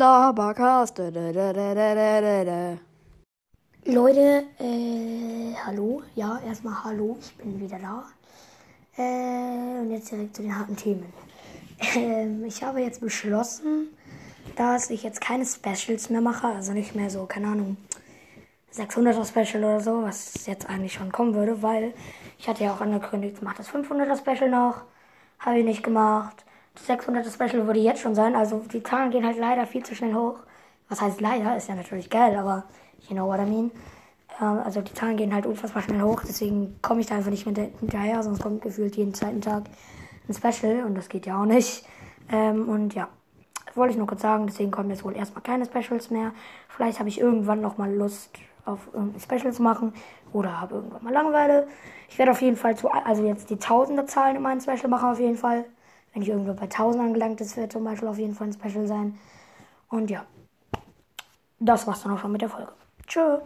Labercast. Leute, äh, hallo. Ja, erstmal hallo, ich bin wieder da. Äh, und jetzt direkt zu den harten Themen. Ähm, ich habe jetzt beschlossen, dass ich jetzt keine Specials mehr mache, also nicht mehr so, keine Ahnung, 600er Special oder so, was jetzt eigentlich schon kommen würde, weil ich hatte ja auch angekündigt, ich mache das 500er Special noch, habe ich nicht gemacht. Das 600er Special würde jetzt schon sein, also die Zahlen gehen halt leider viel zu schnell hoch. Was heißt leider, ist ja natürlich geil, aber you know what I mean. Ähm, also die Zahlen gehen halt unfassbar schnell hoch, deswegen komme ich da einfach nicht mit hinterher, sonst kommt gefühlt jeden zweiten Tag ein Special und das geht ja auch nicht. Ähm, und ja, wollte ich nur kurz sagen, deswegen kommen jetzt wohl erstmal keine Specials mehr. Vielleicht habe ich irgendwann nochmal Lust auf irgendein Special zu machen oder habe irgendwann mal Langeweile. Ich werde auf jeden Fall zu, also jetzt die Tausender Zahlen in meinem Special machen auf jeden Fall. Wenn ich irgendwo bei 1000 angelangt ist, wird zum Beispiel auf jeden Fall ein Special sein. Und ja, das war's dann auch schon mit der Folge. Tschö.